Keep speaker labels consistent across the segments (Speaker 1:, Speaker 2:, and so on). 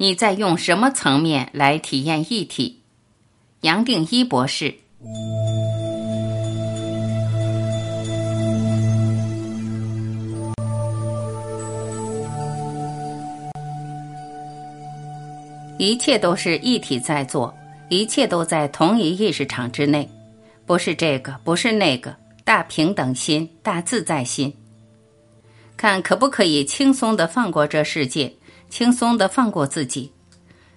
Speaker 1: 你在用什么层面来体验一体？杨定一博士。一切都是一体在做，一切都在同一意识场之内，不是这个，不是那个，大平等心，大自在心。看可不可以轻松的放过这世界。轻松的放过自己，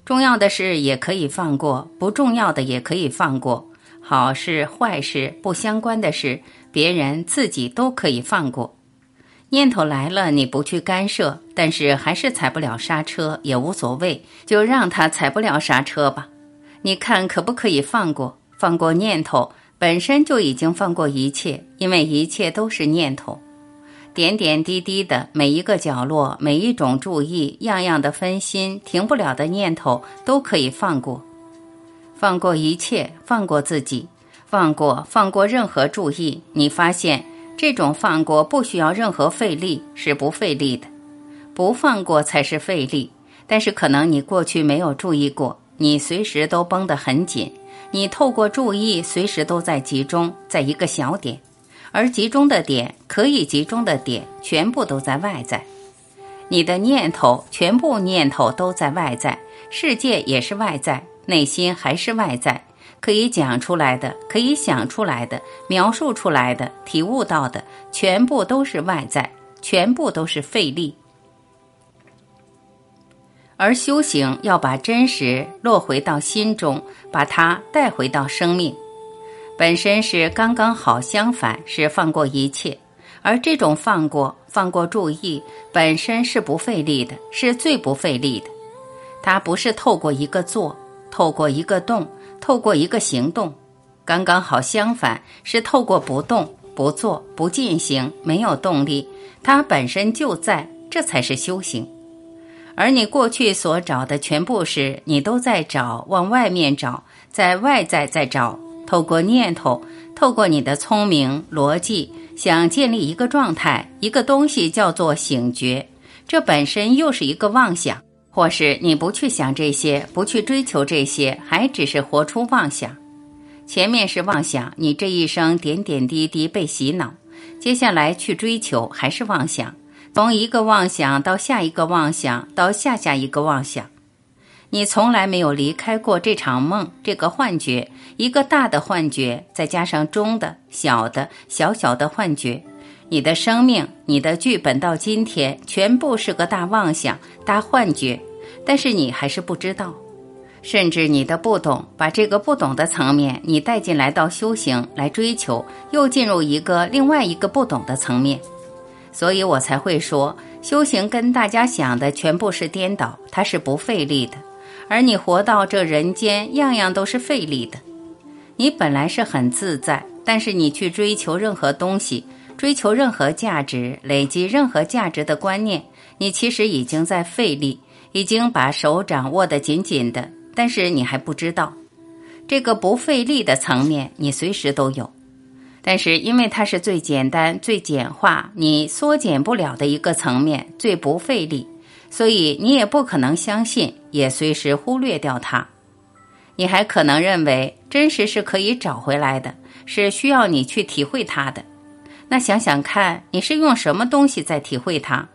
Speaker 1: 重要的事也可以放过，不重要的也可以放过，好事坏事不相关的事，别人自己都可以放过。念头来了，你不去干涉，但是还是踩不了刹车也无所谓，就让他踩不了刹车吧。你看可不可以放过？放过念头本身就已经放过一切，因为一切都是念头。点点滴滴的每一个角落，每一种注意，样样的分心，停不了的念头，都可以放过，放过一切，放过自己，放过放过任何注意。你发现这种放过不需要任何费力，是不费力的，不放过才是费力。但是可能你过去没有注意过，你随时都绷得很紧，你透过注意，随时都在集中在一个小点。而集中的点，可以集中的点，全部都在外在。你的念头，全部念头都在外在，世界也是外在，内心还是外在。可以讲出来的，可以想出来的，描述出来的，体悟到的，全部都是外在，全部都是费力。而修行要把真实落回到心中，把它带回到生命。本身是刚刚好，相反是放过一切，而这种放过、放过注意本身是不费力的，是最不费力的。它不是透过一个做，透过一个动，透过一个行动，刚刚好相反是透过不动、不做、不进行，没有动力，它本身就在，这才是修行。而你过去所找的全部是你都在找，往外面找，在外在在找。透过念头，透过你的聪明逻辑，想建立一个状态，一个东西叫做醒觉，这本身又是一个妄想。或是你不去想这些，不去追求这些，还只是活出妄想。前面是妄想，你这一生点点滴滴被洗脑，接下来去追求还是妄想，从一个妄想到下一个妄想，到下下一个妄想。你从来没有离开过这场梦，这个幻觉，一个大的幻觉，再加上中的、小的、小小的幻觉。你的生命，你的剧本到今天全部是个大妄想、大幻觉，但是你还是不知道，甚至你的不懂，把这个不懂的层面你带进来到修行来追求，又进入一个另外一个不懂的层面，所以我才会说，修行跟大家想的全部是颠倒，它是不费力的。而你活到这人间，样样都是费力的。你本来是很自在，但是你去追求任何东西，追求任何价值，累积任何价值的观念，你其实已经在费力，已经把手掌握得紧紧的。但是你还不知道，这个不费力的层面，你随时都有。但是因为它是最简单、最简化，你缩减不了的一个层面，最不费力。所以你也不可能相信，也随时忽略掉它。你还可能认为真实是可以找回来的，是需要你去体会它的。那想想看，你是用什么东西在体会它？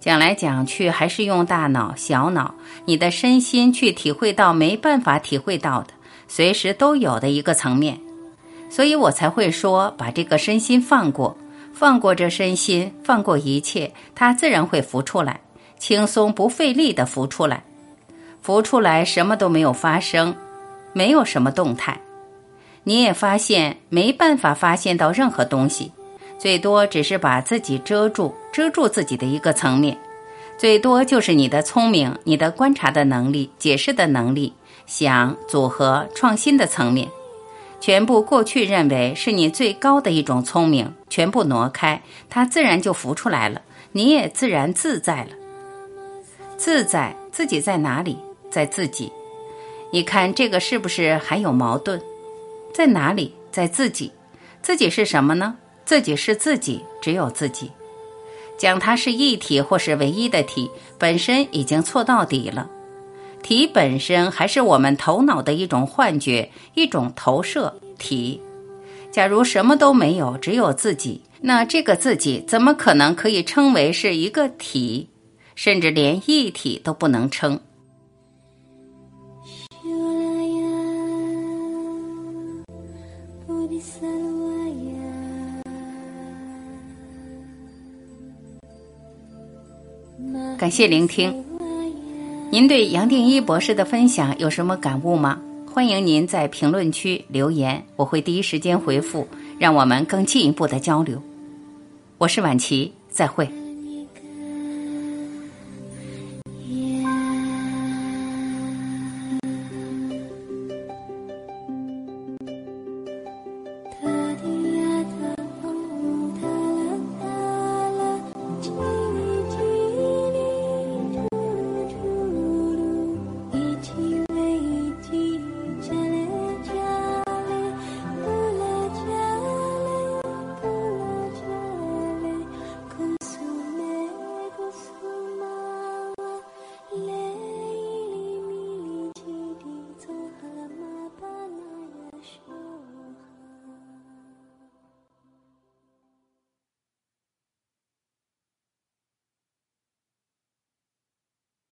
Speaker 1: 讲来讲去还是用大脑、小脑，你的身心去体会到没办法体会到的，随时都有的一个层面。所以我才会说，把这个身心放过，放过这身心，放过一切，它自然会浮出来。轻松不费力的浮出来，浮出来什么都没有发生，没有什么动态。你也发现没办法发现到任何东西，最多只是把自己遮住，遮住自己的一个层面。最多就是你的聪明、你的观察的能力、解释的能力、想组合创新的层面，全部过去认为是你最高的一种聪明，全部挪开，它自然就浮出来了，你也自然自在了。自在自己在哪里？在自己。你看这个是不是还有矛盾？在哪里？在自己。自己是什么呢？自己是自己，只有自己。讲它是一体或是唯一的体，本身已经错到底了。体本身还是我们头脑的一种幻觉，一种投射体。假如什么都没有，只有自己，那这个自己怎么可能可以称为是一个体？甚至连一体都不能称。感谢聆听。您对杨定一博士的分享有什么感悟吗？欢迎您在评论区留言，我会第一时间回复，让我们更进一步的交流。我是婉琪，再会。